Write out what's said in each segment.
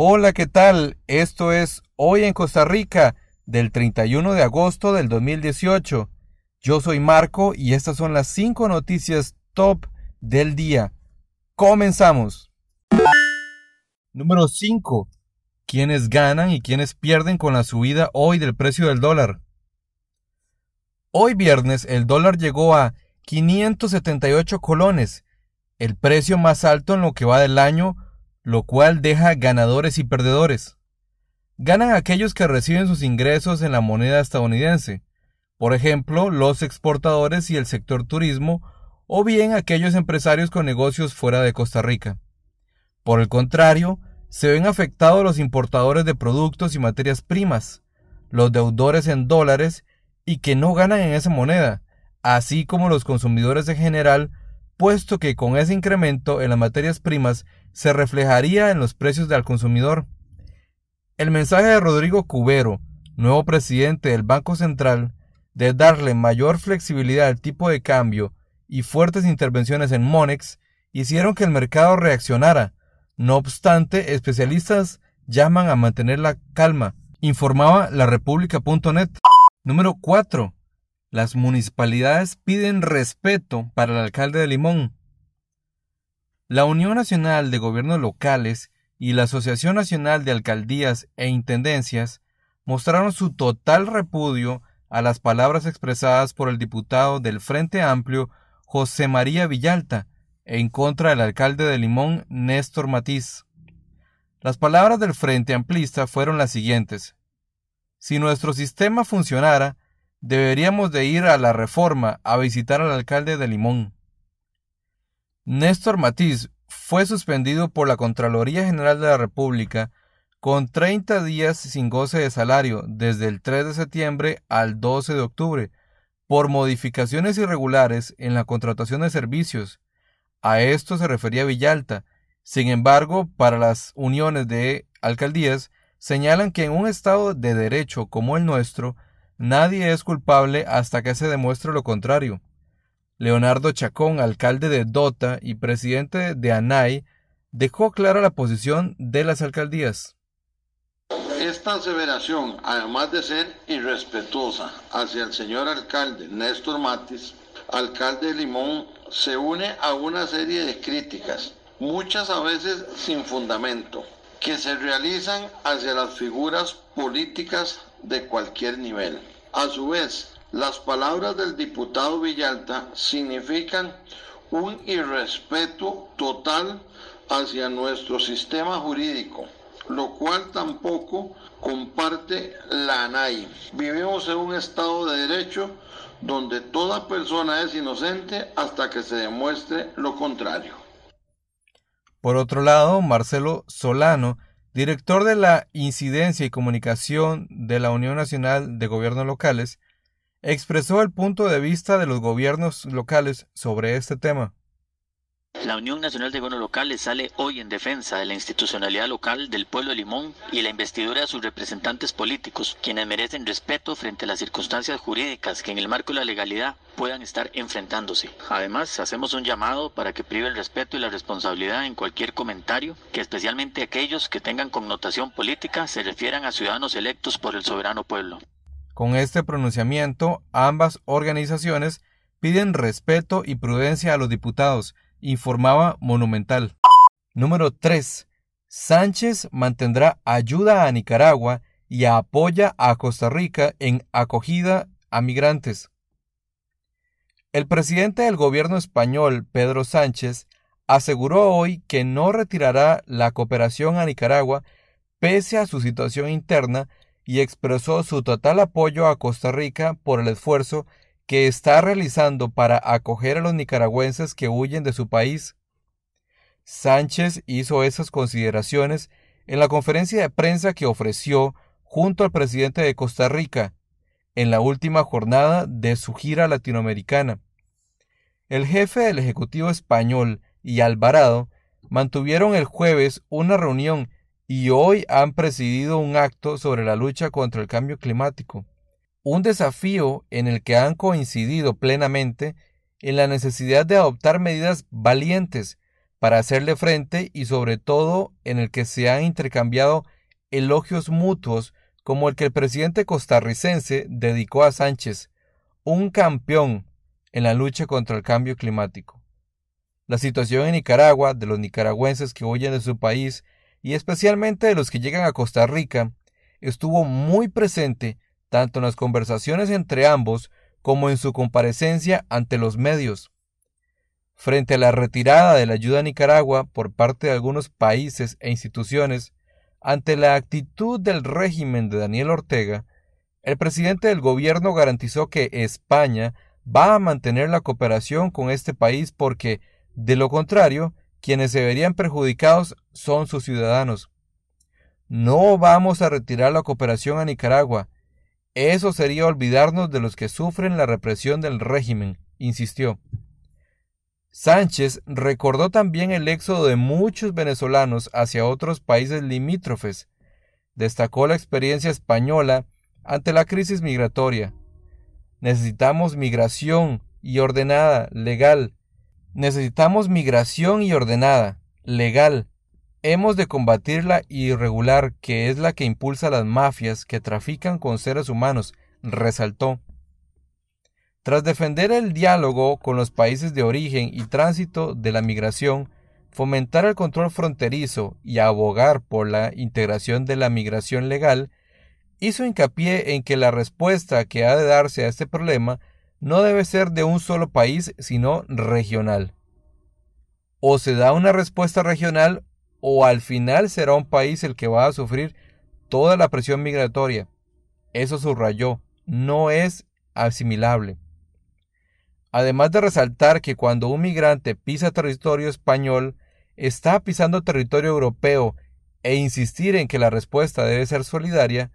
Hola, ¿qué tal? Esto es Hoy en Costa Rica del 31 de agosto del 2018. Yo soy Marco y estas son las 5 noticias top del día. Comenzamos. Número 5. ¿Quiénes ganan y quiénes pierden con la subida hoy del precio del dólar? Hoy viernes el dólar llegó a 578 colones, el precio más alto en lo que va del año lo cual deja ganadores y perdedores. Ganan aquellos que reciben sus ingresos en la moneda estadounidense, por ejemplo, los exportadores y el sector turismo, o bien aquellos empresarios con negocios fuera de Costa Rica. Por el contrario, se ven afectados los importadores de productos y materias primas, los deudores en dólares y que no ganan en esa moneda, así como los consumidores en general, puesto que con ese incremento en las materias primas se reflejaría en los precios del consumidor. El mensaje de Rodrigo Cubero, nuevo presidente del Banco Central, de darle mayor flexibilidad al tipo de cambio y fuertes intervenciones en Monex, hicieron que el mercado reaccionara. No obstante, especialistas llaman a mantener la calma, informaba la República.net. Número 4. Las municipalidades piden respeto para el alcalde de Limón. La Unión Nacional de Gobiernos Locales y la Asociación Nacional de Alcaldías e Intendencias mostraron su total repudio a las palabras expresadas por el diputado del Frente Amplio José María Villalta en contra del alcalde de Limón Néstor Matiz. Las palabras del Frente Amplista fueron las siguientes. Si nuestro sistema funcionara, deberíamos de ir a la reforma a visitar al alcalde de Limón. Néstor Matiz fue suspendido por la Contraloría General de la República con 30 días sin goce de salario desde el 3 de septiembre al 12 de octubre por modificaciones irregulares en la contratación de servicios. A esto se refería Villalta. Sin embargo, para las uniones de alcaldías, señalan que en un Estado de derecho como el nuestro, nadie es culpable hasta que se demuestre lo contrario. Leonardo Chacón, alcalde de Dota y presidente de ANAI, dejó clara la posición de las alcaldías. Esta aseveración, además de ser irrespetuosa hacia el señor alcalde Néstor Matis, alcalde de Limón, se une a una serie de críticas, muchas a veces sin fundamento, que se realizan hacia las figuras políticas de cualquier nivel. A su vez, las palabras del diputado Villalta significan un irrespeto total hacia nuestro sistema jurídico, lo cual tampoco comparte la ANAI. Vivimos en un Estado de Derecho donde toda persona es inocente hasta que se demuestre lo contrario. Por otro lado, Marcelo Solano, director de la Incidencia y Comunicación de la Unión Nacional de Gobiernos Locales, expresó el punto de vista de los gobiernos locales sobre este tema. La Unión Nacional de Gobiernos Locales sale hoy en defensa de la institucionalidad local del pueblo de Limón y la investidura de sus representantes políticos, quienes merecen respeto frente a las circunstancias jurídicas que en el marco de la legalidad puedan estar enfrentándose. Además, hacemos un llamado para que prive el respeto y la responsabilidad en cualquier comentario, que especialmente aquellos que tengan connotación política se refieran a ciudadanos electos por el soberano pueblo. Con este pronunciamiento, ambas organizaciones piden respeto y prudencia a los diputados, informaba Monumental. Número 3. Sánchez mantendrá ayuda a Nicaragua y apoya a Costa Rica en acogida a migrantes. El presidente del gobierno español, Pedro Sánchez, aseguró hoy que no retirará la cooperación a Nicaragua pese a su situación interna y expresó su total apoyo a Costa Rica por el esfuerzo que está realizando para acoger a los nicaragüenses que huyen de su país. Sánchez hizo esas consideraciones en la conferencia de prensa que ofreció junto al presidente de Costa Rica en la última jornada de su gira latinoamericana. El jefe del Ejecutivo español y Alvarado mantuvieron el jueves una reunión y hoy han presidido un acto sobre la lucha contra el cambio climático, un desafío en el que han coincidido plenamente en la necesidad de adoptar medidas valientes para hacerle frente y sobre todo en el que se han intercambiado elogios mutuos como el que el presidente costarricense dedicó a Sánchez, un campeón en la lucha contra el cambio climático. La situación en Nicaragua de los nicaragüenses que huyen de su país y especialmente de los que llegan a Costa Rica estuvo muy presente tanto en las conversaciones entre ambos como en su comparecencia ante los medios. Frente a la retirada de la ayuda a Nicaragua por parte de algunos países e instituciones, ante la actitud del régimen de Daniel Ortega, el presidente del gobierno garantizó que España va a mantener la cooperación con este país porque, de lo contrario, quienes se verían perjudicados son sus ciudadanos. No vamos a retirar la cooperación a Nicaragua. Eso sería olvidarnos de los que sufren la represión del régimen, insistió. Sánchez recordó también el éxodo de muchos venezolanos hacia otros países limítrofes. Destacó la experiencia española ante la crisis migratoria. Necesitamos migración y ordenada, legal. Necesitamos migración y ordenada, legal. Hemos de combatir la irregular, que es la que impulsa a las mafias que trafican con seres humanos, resaltó. Tras defender el diálogo con los países de origen y tránsito de la migración, fomentar el control fronterizo y abogar por la integración de la migración legal, hizo hincapié en que la respuesta que ha de darse a este problema no debe ser de un solo país, sino regional. O se da una respuesta regional o al final será un país el que va a sufrir toda la presión migratoria. Eso subrayó, no es asimilable además de resaltar que cuando un migrante pisa territorio español, está pisando territorio europeo e insistir en que la respuesta debe ser solidaria,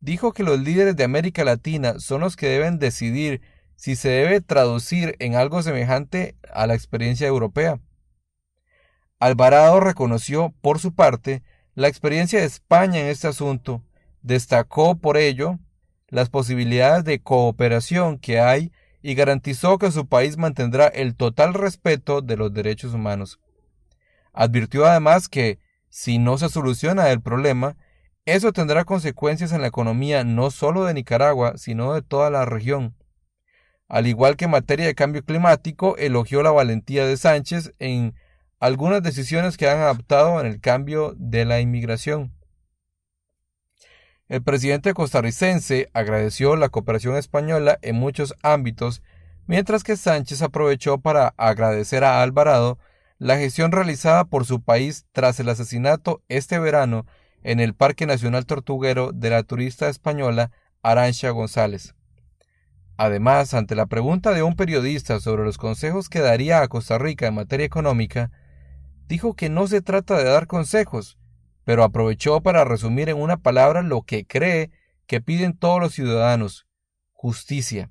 dijo que los líderes de América Latina son los que deben decidir si se debe traducir en algo semejante a la experiencia europea. Alvarado reconoció, por su parte, la experiencia de España en este asunto, destacó por ello las posibilidades de cooperación que hay y garantizó que su país mantendrá el total respeto de los derechos humanos. Advirtió además que, si no se soluciona el problema, eso tendrá consecuencias en la economía no solo de Nicaragua, sino de toda la región. Al igual que en materia de cambio climático, elogió la valentía de Sánchez en algunas decisiones que han adoptado en el cambio de la inmigración. El presidente costarricense agradeció la cooperación española en muchos ámbitos, mientras que Sánchez aprovechó para agradecer a Alvarado la gestión realizada por su país tras el asesinato este verano en el Parque Nacional Tortuguero de la turista española Arancha González. Además, ante la pregunta de un periodista sobre los consejos que daría a Costa Rica en materia económica, dijo que no se trata de dar consejos, pero aprovechó para resumir en una palabra lo que cree que piden todos los ciudadanos justicia.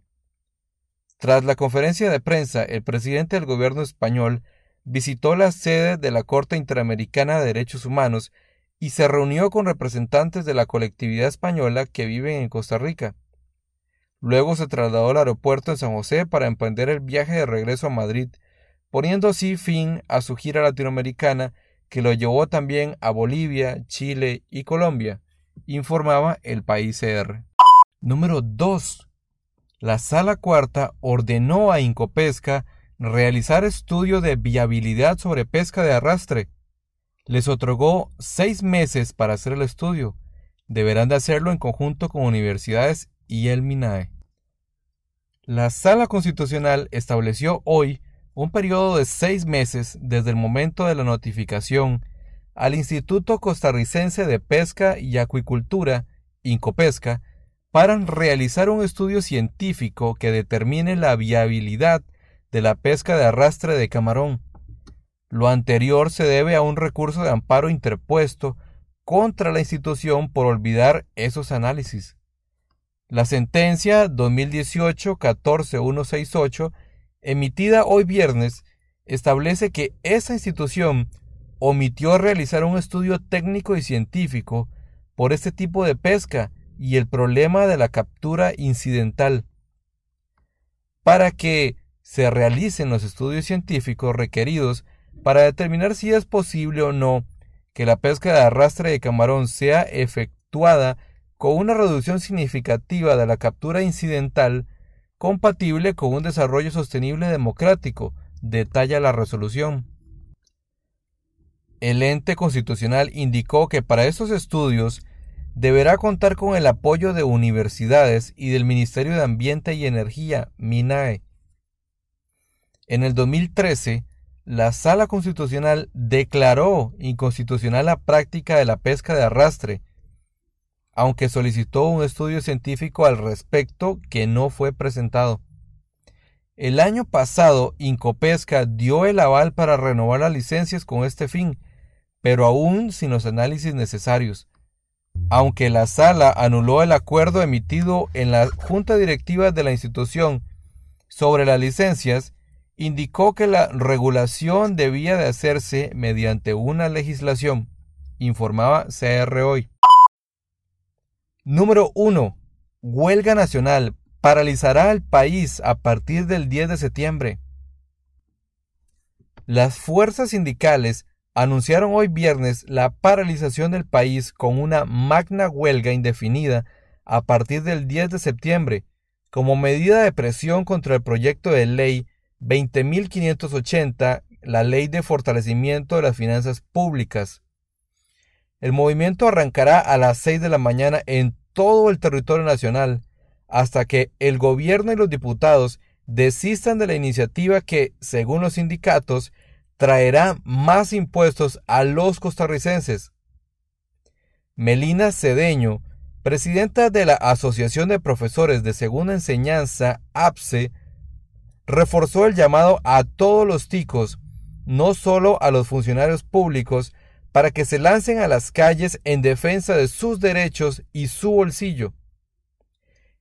Tras la conferencia de prensa, el presidente del gobierno español visitó la sede de la Corte Interamericana de Derechos Humanos y se reunió con representantes de la colectividad española que viven en Costa Rica. Luego se trasladó al aeropuerto en San José para emprender el viaje de regreso a Madrid, poniendo así fin a su gira latinoamericana que lo llevó también a Bolivia, Chile y Colombia, informaba el país CR. Número 2. La Sala Cuarta ordenó a Incopesca realizar estudio de viabilidad sobre pesca de arrastre. Les otorgó seis meses para hacer el estudio. Deberán de hacerlo en conjunto con universidades y el MINAE. La Sala Constitucional estableció hoy un periodo de seis meses desde el momento de la notificación al Instituto Costarricense de Pesca y Acuicultura, Incopesca, para realizar un estudio científico que determine la viabilidad de la pesca de arrastre de camarón. Lo anterior se debe a un recurso de amparo interpuesto contra la institución por olvidar esos análisis. La sentencia 2018-14168 emitida hoy viernes, establece que esa institución omitió realizar un estudio técnico y científico por este tipo de pesca y el problema de la captura incidental. Para que se realicen los estudios científicos requeridos, para determinar si es posible o no que la pesca de arrastre de camarón sea efectuada con una reducción significativa de la captura incidental compatible con un desarrollo sostenible democrático, detalla la resolución. El ente constitucional indicó que para estos estudios deberá contar con el apoyo de universidades y del Ministerio de Ambiente y Energía, MINAE. En el 2013, la Sala Constitucional declaró inconstitucional la práctica de la pesca de arrastre, aunque solicitó un estudio científico al respecto que no fue presentado. El año pasado, Incopesca dio el aval para renovar las licencias con este fin, pero aún sin los análisis necesarios. Aunque la sala anuló el acuerdo emitido en la junta directiva de la institución sobre las licencias, indicó que la regulación debía de hacerse mediante una legislación, informaba CR hoy. Número 1. Huelga nacional paralizará el país a partir del 10 de septiembre. Las fuerzas sindicales anunciaron hoy viernes la paralización del país con una magna huelga indefinida a partir del 10 de septiembre, como medida de presión contra el proyecto de ley 20.580, la ley de fortalecimiento de las finanzas públicas. El movimiento arrancará a las 6 de la mañana en todo el territorio nacional, hasta que el gobierno y los diputados desistan de la iniciativa que, según los sindicatos, traerá más impuestos a los costarricenses. Melina Cedeño, presidenta de la Asociación de Profesores de Segunda Enseñanza, APSE, reforzó el llamado a todos los ticos, no solo a los funcionarios públicos, para que se lancen a las calles en defensa de sus derechos y su bolsillo.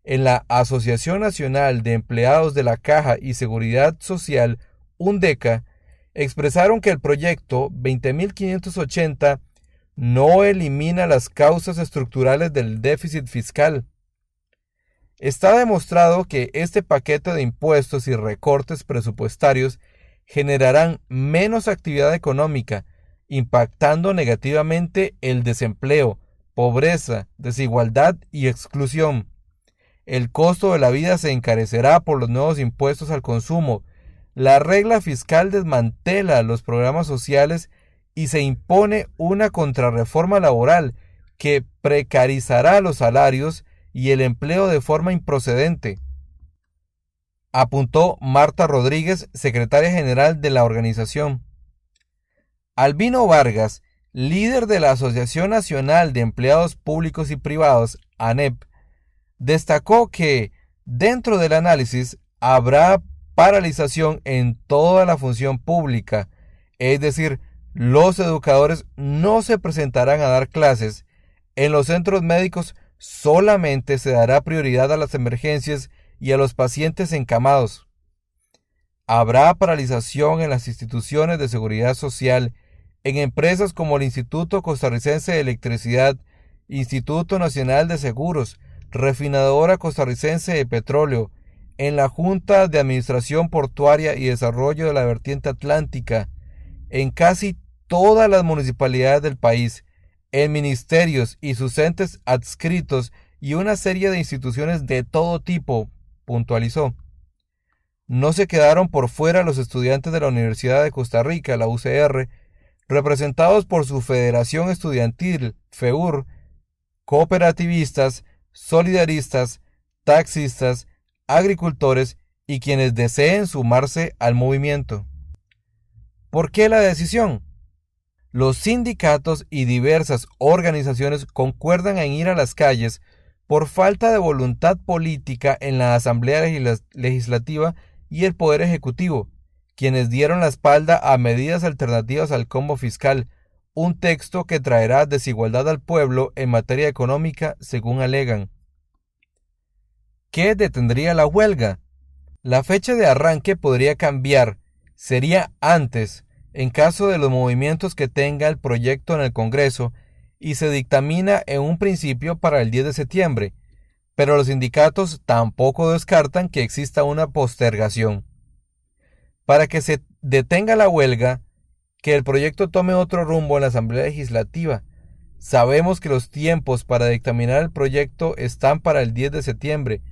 En la Asociación Nacional de Empleados de la Caja y Seguridad Social, UNDECA, expresaron que el proyecto 20.580 no elimina las causas estructurales del déficit fiscal. Está demostrado que este paquete de impuestos y recortes presupuestarios generarán menos actividad económica, impactando negativamente el desempleo, pobreza, desigualdad y exclusión. El costo de la vida se encarecerá por los nuevos impuestos al consumo, la regla fiscal desmantela los programas sociales y se impone una contrarreforma laboral que precarizará los salarios y el empleo de forma improcedente. Apuntó Marta Rodríguez, secretaria general de la organización. Albino Vargas, líder de la Asociación Nacional de Empleados Públicos y Privados, ANEP, destacó que, dentro del análisis, habrá paralización en toda la función pública, es decir, los educadores no se presentarán a dar clases, en los centros médicos solamente se dará prioridad a las emergencias y a los pacientes encamados. Habrá paralización en las instituciones de seguridad social, en empresas como el Instituto Costarricense de Electricidad, Instituto Nacional de Seguros, Refinadora Costarricense de Petróleo, en la Junta de Administración Portuaria y Desarrollo de la Vertiente Atlántica, en casi todas las municipalidades del país, en ministerios y sus entes adscritos y una serie de instituciones de todo tipo, puntualizó. No se quedaron por fuera los estudiantes de la Universidad de Costa Rica, la UCR, representados por su Federación Estudiantil, FEUR, cooperativistas, solidaristas, taxistas, agricultores y quienes deseen sumarse al movimiento. ¿Por qué la decisión? Los sindicatos y diversas organizaciones concuerdan en ir a las calles por falta de voluntad política en la Asamblea Legislativa y el Poder Ejecutivo, quienes dieron la espalda a medidas alternativas al combo fiscal, un texto que traerá desigualdad al pueblo en materia económica, según alegan. ¿Qué detendría la huelga? La fecha de arranque podría cambiar, sería antes, en caso de los movimientos que tenga el proyecto en el Congreso y se dictamina en un principio para el 10 de septiembre, pero los sindicatos tampoco descartan que exista una postergación. Para que se detenga la huelga, que el proyecto tome otro rumbo en la Asamblea Legislativa. Sabemos que los tiempos para dictaminar el proyecto están para el 10 de septiembre,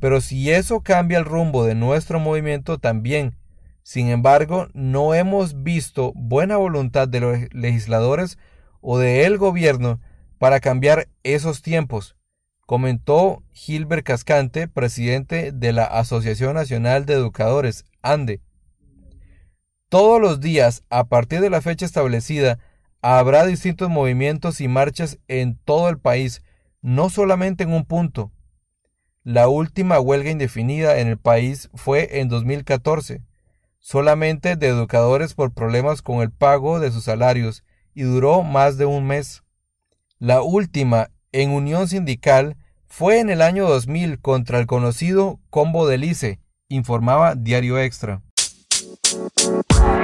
pero si eso cambia el rumbo de nuestro movimiento también. Sin embargo, no hemos visto buena voluntad de los legisladores o de el gobierno para cambiar esos tiempos, comentó Gilbert Cascante, presidente de la Asociación Nacional de Educadores, ANDE. Todos los días, a partir de la fecha establecida, habrá distintos movimientos y marchas en todo el país, no solamente en un punto. La última huelga indefinida en el país fue en 2014, solamente de educadores por problemas con el pago de sus salarios, y duró más de un mes. La última, en unión sindical, fue en el año 2000 contra el conocido Combo del ICE, informaba Diario Extra. Bye.